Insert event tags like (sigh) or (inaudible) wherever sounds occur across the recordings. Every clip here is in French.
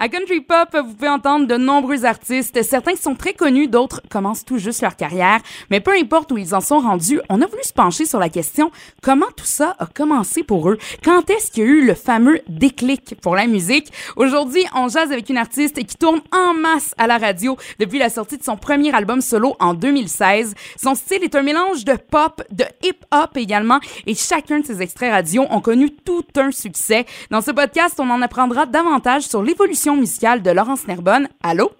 À Country Pop, vous pouvez entendre de nombreux artistes, certains sont très connus, d'autres commencent tout juste leur carrière, mais peu importe où ils en sont rendus, on a voulu se pencher sur la question comment tout ça a commencé pour eux? Quand est-ce qu'il y a eu le fameux déclic pour la musique? Aujourd'hui, on jase avec une artiste qui tourne en masse à la radio depuis la sortie de son premier album solo en 2016. Son style est un mélange de pop, de hip-hop également, et chacun de ses extraits radio ont connu tout un succès. Dans ce podcast, on en apprendra davantage sur l'évolution musicale de Laurence Nerbonne. Allô?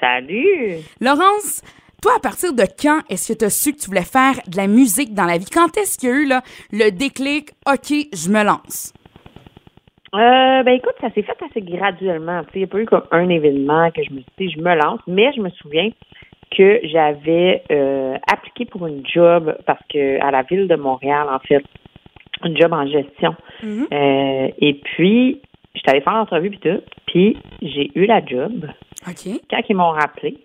Salut! Laurence, toi, à partir de quand est-ce que tu as su que tu voulais faire de la musique dans la vie? Quand est-ce qu'il y a eu là, le déclic, OK, je me lance? Euh, ben écoute, ça s'est fait assez graduellement. Il n'y a pas eu comme un événement que je me suis dit, je me lance, mais je me souviens que j'avais euh, appliqué pour une job parce que à la ville de Montréal, en fait, un job en gestion. Mhm. Euh, et puis, j'étais allée faire l'entrevue puis tout, puis j'ai eu la job. OK. Quand ils m'ont rappelé,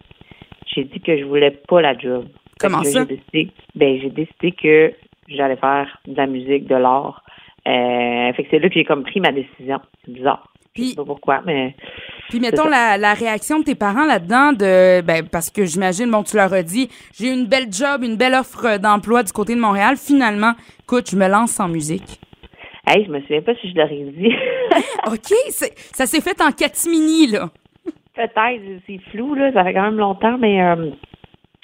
j'ai dit que je voulais pas la job. Comment ça? J'ai décidé, ben, j'ai décidé que j'allais faire de la musique, de l'art. Euh, fait que c'est là que j'ai comme pris ma décision. C'est bizarre. Je Puis- sais pas pourquoi, mais Puis mettons la, la réaction de tes parents là-dedans, de ben, parce que j'imagine, bon, tu leur as dit, j'ai une belle job, une belle offre d'emploi du côté de Montréal. Finalement, écoute, je me lance en musique. hey, je me souviens pas si je leur ai dit. (laughs) (laughs) OK, ça s'est fait en catimini, là. Peut-être, c'est flou, là. Ça fait quand même longtemps, mais euh,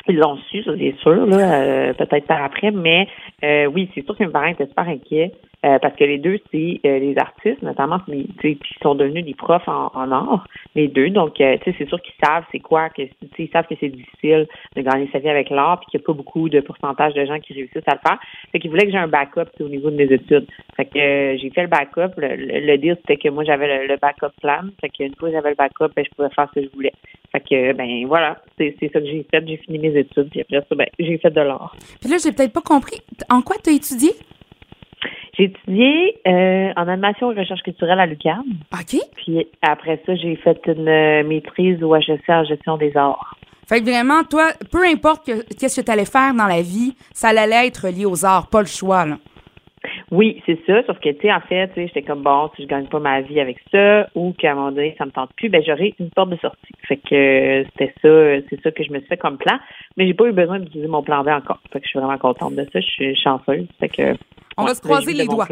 ils l'ont su, ça c'est sûr, là. euh, peut-être par après, mais euh, oui, c'est sûr que mes parents étaient super inquiets. euh, parce que les deux, c'est euh, les artistes, notamment, qui sont devenus des profs en, art, les deux. Donc, euh, c'est sûr qu'ils savent c'est quoi, que ils savent que c'est difficile de gagner sa vie avec l'art, puis qu'il n'y a pas beaucoup de pourcentage de gens qui réussissent à le faire. Fait qu'ils voulaient que j'ai un backup au niveau de mes études. Fait que euh, j'ai fait le backup. Le, le, le deal, c'était que moi, j'avais le, le backup plan. Fait qu'une fois que j'avais le backup, ben, je pouvais faire ce que je voulais. Fait que, ben, voilà, c'est ça que j'ai fait. J'ai fini mes études, puis après ça, ben, j'ai fait de l'art. Puis là, j'ai peut-être pas compris. En quoi tu as étudié? J'ai étudié euh, en animation et recherche culturelle à l'UQAM. OK. Puis après ça, j'ai fait une euh, maîtrise au HEC en gestion des arts. Fait que vraiment, toi, peu importe que- qu'est-ce que tu allais faire dans la vie, ça allait être lié aux arts, pas le choix, là. Oui, c'est ça. Sauf que, tu sais, en fait, tu sais, j'étais comme bon, si je gagne pas ma vie avec ça, ou qu'à un moment donné, ça me tente plus, ben j'aurai une porte de sortie. Fait que c'était ça, c'est ça que je me suis fait comme plan. Mais j'ai pas eu besoin d'utiliser mon plan B encore. Fait que je suis vraiment contente de ça. Je suis chanceuse. Fait que On va se croiser les doigts.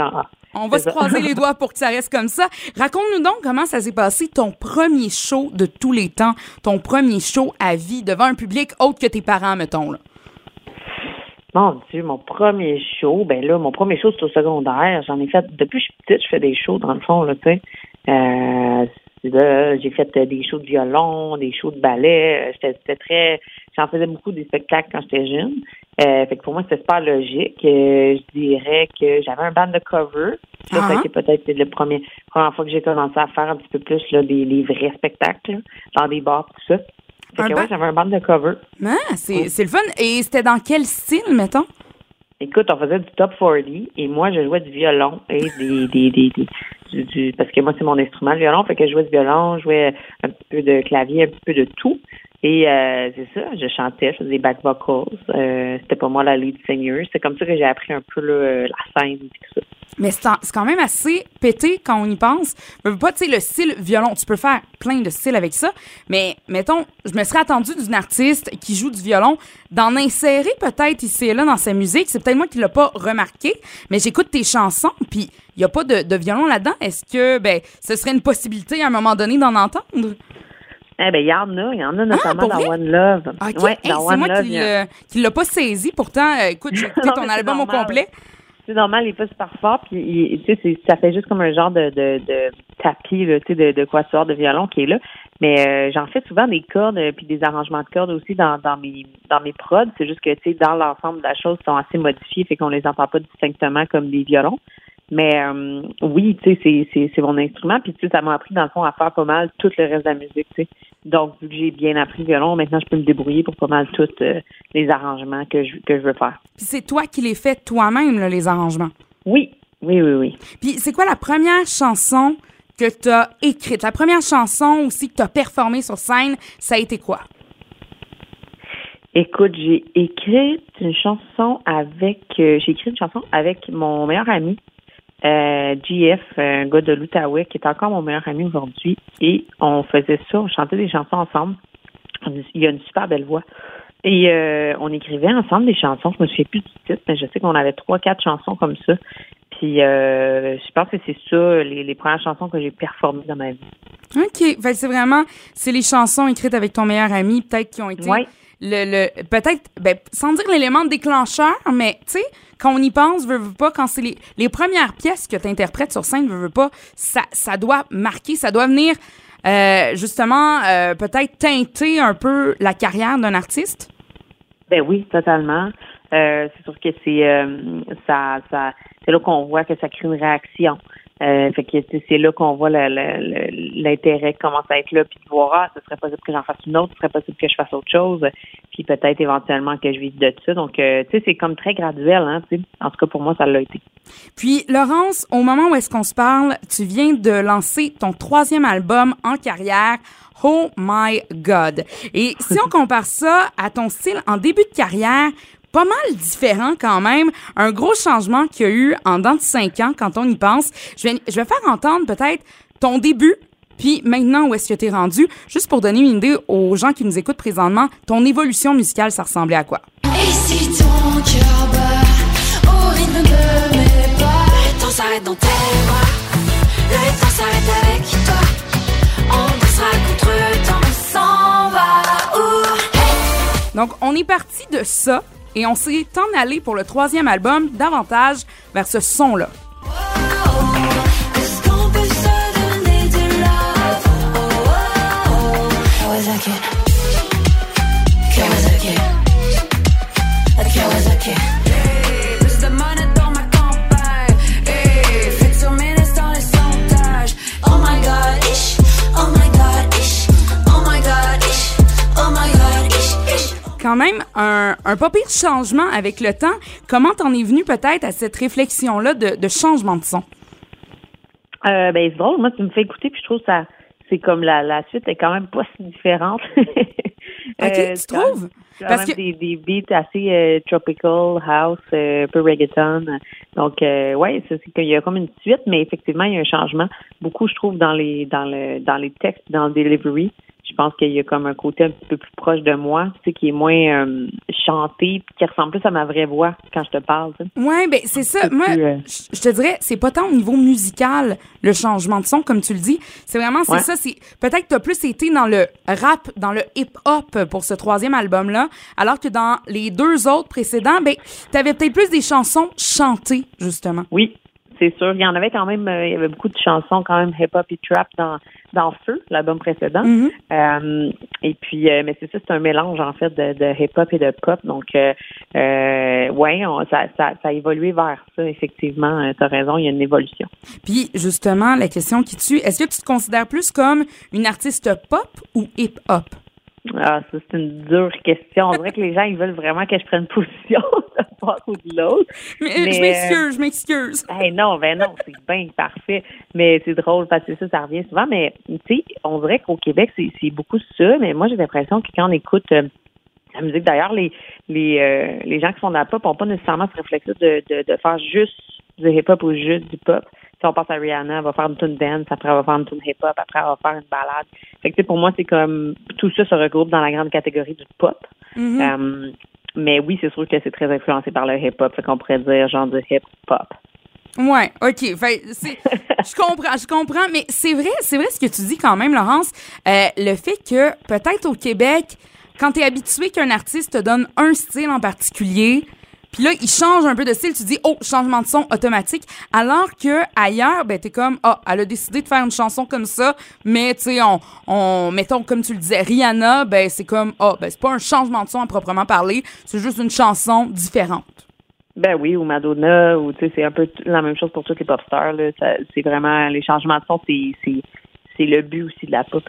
On va se croiser les doigts pour que ça reste comme ça. Raconte-nous donc comment ça s'est passé ton premier show de tous les temps, ton premier show à vie devant un public autre que tes parents, mettons. Là. Mon Dieu, mon premier show, ben là, mon premier show, c'est au secondaire. J'en ai fait, depuis que je suis petite, je fais des shows, dans le fond, là, tu sais. Euh, j'ai fait des shows de violon, des shows de ballet. C'était très, j'en faisais beaucoup des spectacles quand j'étais jeune. Euh, fait que pour moi, c'était super logique. Euh, je dirais que j'avais un band de cover. Ça, Ah. été peut-être le premier, première fois que j'ai commencé à faire un petit peu plus, là, des, vrais spectacles, là, dans des bars, tout ça. Fait Un que ouais, j'avais un band de cover. Ah, c'est c'est le fun. Et c'était dans quel style, mettons? Écoute, on faisait du top 40 et moi, je jouais du violon et des, des, des, des- du, du- parce que moi, c'est mon instrument, le violon, fait que je jouais du violon, je jouais un petit peu de clavier, un petit peu de tout. Et euh, c'est ça, je chantais, je faisais des back vocals. Euh, c'était pas moi la lead singer. C'est comme ça que j'ai appris un peu là, la scène et tout ça. Mais c'est quand même assez pété quand on y pense. Je veux pas, tu sais, le style violon, tu peux faire plein de styles avec ça, mais mettons, je me serais attendu d'une artiste qui joue du violon d'en insérer peut-être ici et là dans sa musique. C'est peut-être moi qui l'ai pas remarqué, mais j'écoute tes chansons, puis il y a pas de, de violon là-dedans. Est-ce que, ben, ce serait une possibilité à un moment donné d'en entendre? Eh ben, il y en a, il y en a notamment Ah, dans? One Love. OK, Ouais, Hey, c'est moi Love, qui a- l'a- qui l'a pas saisi. Pourtant, euh, écoute, j'ai (laughs) écouté ton album au complet. C'est normal, il pas super fort, puis tu sais, ça fait juste comme un genre de, de, de tapis, tu sais, de, de quatuor de violon qui est là. Mais euh, j'en fais souvent des cordes euh, puis des arrangements de cordes aussi dans, dans mes dans mes prods. C'est juste que tu sais, dans l'ensemble de la chose, ils sont assez modifiés, fait qu'on les entend pas distinctement comme des violons. Mais euh, oui, tu sais, c'est, mon instrument. Puis tu sais, ça m'a appris dans le fond à faire pas mal tout le reste de la musique. Tu sais. Donc vu que j'ai bien appris le violon, maintenant je peux me débrouiller pour pas mal tous euh, les arrangements que je que je veux faire. Puis c'est toi qui les fais toi-même, les arrangements? Oui, oui, oui, oui. Puis c'est quoi la première chanson que tu as écrite? La première chanson aussi que tu as performée sur scène, ça a été quoi? Écoute, j'ai écrit une chanson avec euh, j'ai écrit une chanson avec mon meilleur ami euh, GF, un gars de l'Outaouais, qui est encore mon meilleur ami aujourd'hui. Et on faisait ça, on chantait des chansons ensemble. Il a une super belle voix. Et euh, on écrivait ensemble des chansons. Je me souviens plus du titre, mais je sais qu'on avait trois, quatre chansons comme ça. Puis euh, je pense que c'est ça, les, les premières chansons que j'ai performées dans ma vie. OK. Fait c'est vraiment, c'est les chansons écrites avec ton meilleur ami, peut-être qui ont été Ouais. Le, le peut-être, ben, sans dire l'élément déclencheur, mais tu sais, quand on y pense, veux pas, quand c'est les, les premières pièces que tu interprètes sur scène, veux pas, ça, ça doit marquer, ça doit venir euh, justement euh, peut-être teinter un peu la carrière d'un artiste? Ben oui, totalement. Euh, c'est sûr que c'est ça, ça c'est là qu'on voit que ça crée une réaction. Euh, fait que c'est- là qu'on voit l'intérêt qui commence à être là, puis de voir ah, ce serait possible que j'en fasse une autre, ce serait possible que je fasse autre chose, puis peut-être éventuellement que je vive de ça. Donc, euh, tu sais, c'est comme très graduel, hein, tu sais. En tout cas, pour moi, ça l'a été. Puis, Laurence, au moment où est-ce qu'on se parle, tu viens de lancer ton troisième album en carrière, Oh My God. Et si on (laughs) compare ça à ton style en début de carrière, pas mal différent quand même, un gros changement qu'il y a eu en dans de cinq ans quand on y pense. Je vais, je vais faire entendre peut-être ton début, puis maintenant où est-ce que tu es rendu, juste pour donner une idée aux gens qui nous écoutent présentement, ton évolution musicale, ça ressemblait à quoi? Et si ton cœur bat au rythme de mes pas, le temps s'arrête dans tes bras, le temps s'arrête avec toi. On dansera contre le temps, on s'en va. Ouh. Donc, on est parti de ça et on s'est en allé pour le troisième album davantage vers ce son-là. Même, un, un pas pire changement avec le temps. Comment t'en es venu peut-être à cette réflexion-là de, de changement de son? Euh, ben, c'est drôle. Moi, tu me fais écouter, puis je trouve ça, c'est comme la, la suite est quand même pas (laughs) si différente. (laughs) Ok, Euh, tu trouves? quand Parce même que- des, des beats assez euh, tropical, house, euh, un peu reggaeton. Donc, euh, ouais, c'est qu'il y a comme une suite, mais effectivement, il y a un changement. Beaucoup, je trouve, dans les dans le dans les textes, dans le delivery. Je pense qu'il y a comme un côté un petit peu plus proche de moi, tu sais, qui est moins euh, chanté, puis qui ressemble plus à ma vraie voix quand je te parle. tu sais. Ouais, ben c'est ça. Moi, plus, euh, je te dirais, c'est pas tant au niveau musical le changement de son, comme tu le dis. C'est vraiment, c'est Ouais. ça. C'est peut-être que t'as plus été dans le rap, dans le hip-hop pour ce troisième album-là, alors que dans les deux autres précédents, ben t'avais peut-être plus des chansons chantées justement. Oui, c'est sûr. Il y en avait quand même, euh, il y avait beaucoup de chansons quand même hip-hop et trap dans, dans Feu, l'album précédent. Mhm. Euh, et puis, euh, mais c'est ça, c'est un mélange en fait de, de hip-hop et de pop. Donc, euh, euh, ouais, on- ça, ça, ça a évolué vers ça, effectivement. T'as raison, il y a une évolution. Puis justement, la question qui tue, est-ce que tu te considères plus comme une artiste pop ou hip-hop? Ah, ça, c'est une dure question. On dirait que les gens, ils veulent vraiment que je prenne position (laughs) de part ou de l'autre. Mais, Mais, je m'excuse, je m'excuse. Hey, non, ben non, c'est bien parfait. Mais c'est drôle parce que ça, ça revient souvent. Mais tu sais, on dirait qu'au Québec, c'est c'est beaucoup ça. Mais moi, j'ai l'impression que quand on écoute euh, la musique, d'ailleurs, les les euh, les gens qui font de la pop n'ont pas nécessairement ce réflexe de, de, de faire juste du hip-hop ou juste du pop. Si on pense à Rihanna, elle va faire une tune dance, après elle va faire une tune hip-hop, après elle va faire une balade. Fait que pour moi, c'est comme tout ça se regroupe dans la grande catégorie du pop. Mhm. Euh, mais oui, c'est sûr que c'est très influencé par le hip-hop. Fait qu'on pourrait dire genre du hip-hop. Ouais, OK. Fait, je comprends, je comprends, mais c'est vrai, c'est vrai ce que tu dis quand même, Laurence. Euh, le fait que peut-être au Québec, quand tu es habitué qu'un artiste te donne un style en particulier, puis là, il change un peu de style, tu dis, oh, changement de son automatique. Alors que ailleurs, ben, t'es comme, ah, elle a décidé de faire une chanson comme ça, mais tu sais, on, on, mettons, comme tu le disais, Rihanna, ben, c'est comme, ah, ben, c'est pas un changement de son à proprement parler, c'est juste une chanson différente. Ben oui, ou Madonna, ou tu sais, c'est un peu la même chose pour toutes les pop stars. Là. C'est vraiment les changements de son, c'est c'est le but aussi de la pop.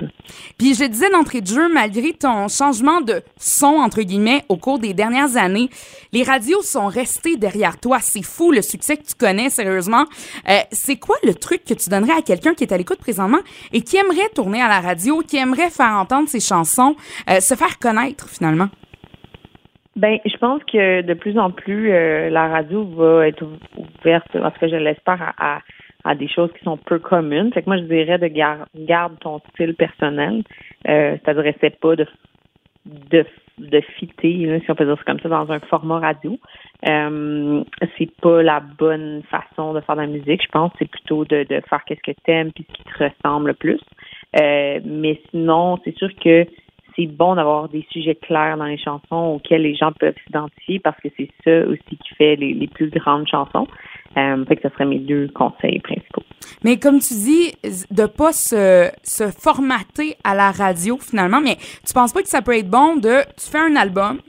Puis je disais d'entrée de jeu, malgré ton changement de son, entre guillemets, au cours des dernières années, les radios sont restées derrière toi. C'est fou le succès que tu connais, sérieusement. Euh, c'est quoi le truc que tu donnerais à quelqu'un qui est à l'écoute présentement et qui aimerait tourner à la radio, qui aimerait faire entendre ses chansons, euh, se faire connaître finalement? Ben, je pense que de plus en plus, euh, la radio va être ouverte, parce que je l'espère, à, à, des choses qui sont peu communes. Fait que moi, je dirais de garder garde ton style personnel. Euh, t'adressais pas de de de fitter, si on peut dire ça comme ça, dans un format radio. Euh, c'est pas la bonne façon de faire de la musique, je pense. C'est plutôt de, de faire qu'est-ce que t'aimes puis ce qui te ressemble le plus. Euh, mais sinon, c'est sûr que c'est bon d'avoir des sujets clairs dans les chansons auxquels les gens peuvent s'identifier parce que c'est ça aussi qui fait les, les plus grandes chansons. Euh, fait que ce serait mes deux conseils principaux. Mais comme tu dis, de pas se, se formater à la radio finalement, mais tu penses pas que ça peut être bon de tu fais un album,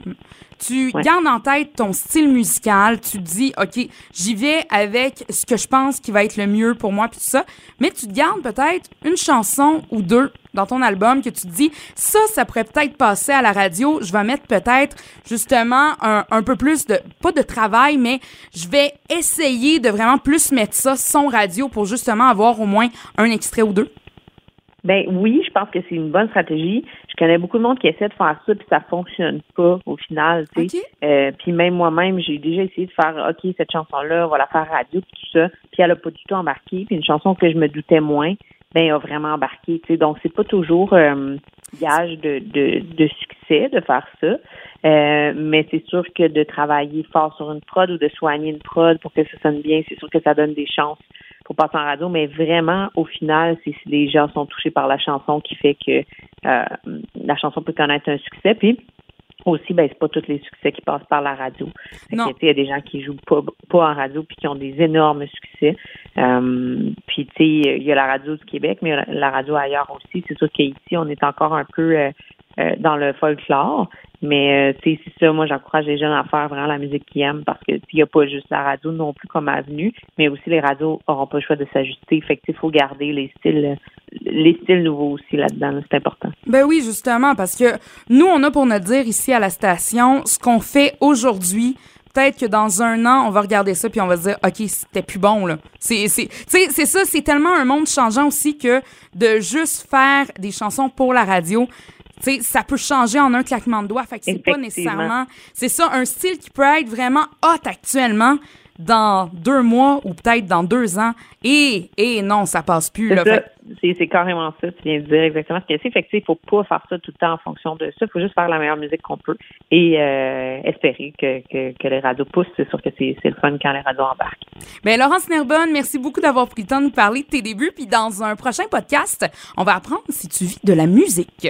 tu gardes en tête ton style musical, tu te dis, OK, j'y vais avec ce que je pense qui va être le mieux pour moi, puis tout ça. Mais tu te gardes peut-être une chanson ou deux dans ton album que tu te dis, ça, ça pourrait peut-être passer à la radio. Je vais mettre peut-être justement un, un, peu plus de, pas de travail, mais je vais essayer de vraiment plus mettre ça son radio pour justement avoir au moins un extrait ou deux. Ben oui, je pense que c'est une bonne stratégie. Connais beaucoup de monde qui essaie de faire ça puis ça fonctionne pas au final, tu sais. Euh, puis même moi-même, j'ai déjà essayé de faire OK, cette chanson là, on va la faire radio puis tout ça, puis elle a pas du tout embarqué, puis une chanson que je me doutais moins, ben a vraiment embarqué, tu sais. Donc c'est pas toujours euh, gage de, de, de succès de faire ça. Euh, mais c'est sûr que de travailler fort sur une prod ou de soigner une prod pour que ça sonne bien, c'est sûr que ça donne des chances pour passer en radio, mais vraiment, au final, c'est si les gens sont touchés par la chanson qui fait que euh, la chanson peut connaître un succès. Puis aussi, ben, c'est pas tous les succès qui passent par la radio. Il y a des gens qui jouent pas, pas en radio puis qui ont des énormes succès. Euh, puis tu sais, il y a la radio du Québec, mais la radio ailleurs aussi. C'est sûr qu'ici, on est encore un peu euh, euh, dans le folklore. Mais euh, c'est ça, moi j'encourage les jeunes à faire vraiment la musique qu'ils aiment parce que il n'y a pas juste la radio non plus comme avenue, mais aussi les radios n'auront pas le choix de s'ajuster. Fait il faut garder les styles les styles nouveaux aussi là-dedans, c'est important. Ben oui, justement, parce que nous, on a pour nous dire ici à la station ce qu'on fait aujourd'hui. Peut-être que dans un an, on va regarder ça puis on va se dire, OK, c'était plus bon, là. C'est, c'est, c'est ça, c'est tellement un monde changeant aussi que de juste faire des chansons pour la radio, sais, ça peut changer en un claquement de doigts. Fait que c'est pas nécessairement. C'est ça, un style qui peut être vraiment hot actuellement dans deux mois ou peut-être dans deux ans. Et, et non, ça passe plus. Là, c'est carrément ça, tu viens de dire exactement ce que c'est. Fait que, il faut pas faire ça tout le temps en fonction de ça. Il faut juste faire la meilleure musique qu'on peut et euh, espérer que, que, que, les radios poussent. C'est sûr que c'est le fun quand les radios embarquent. Bien, Laurence Nerbonne, merci beaucoup d'avoir pris le temps de nous parler de tes débuts. Puis dans un prochain podcast, on va apprendre si tu vis de la musique.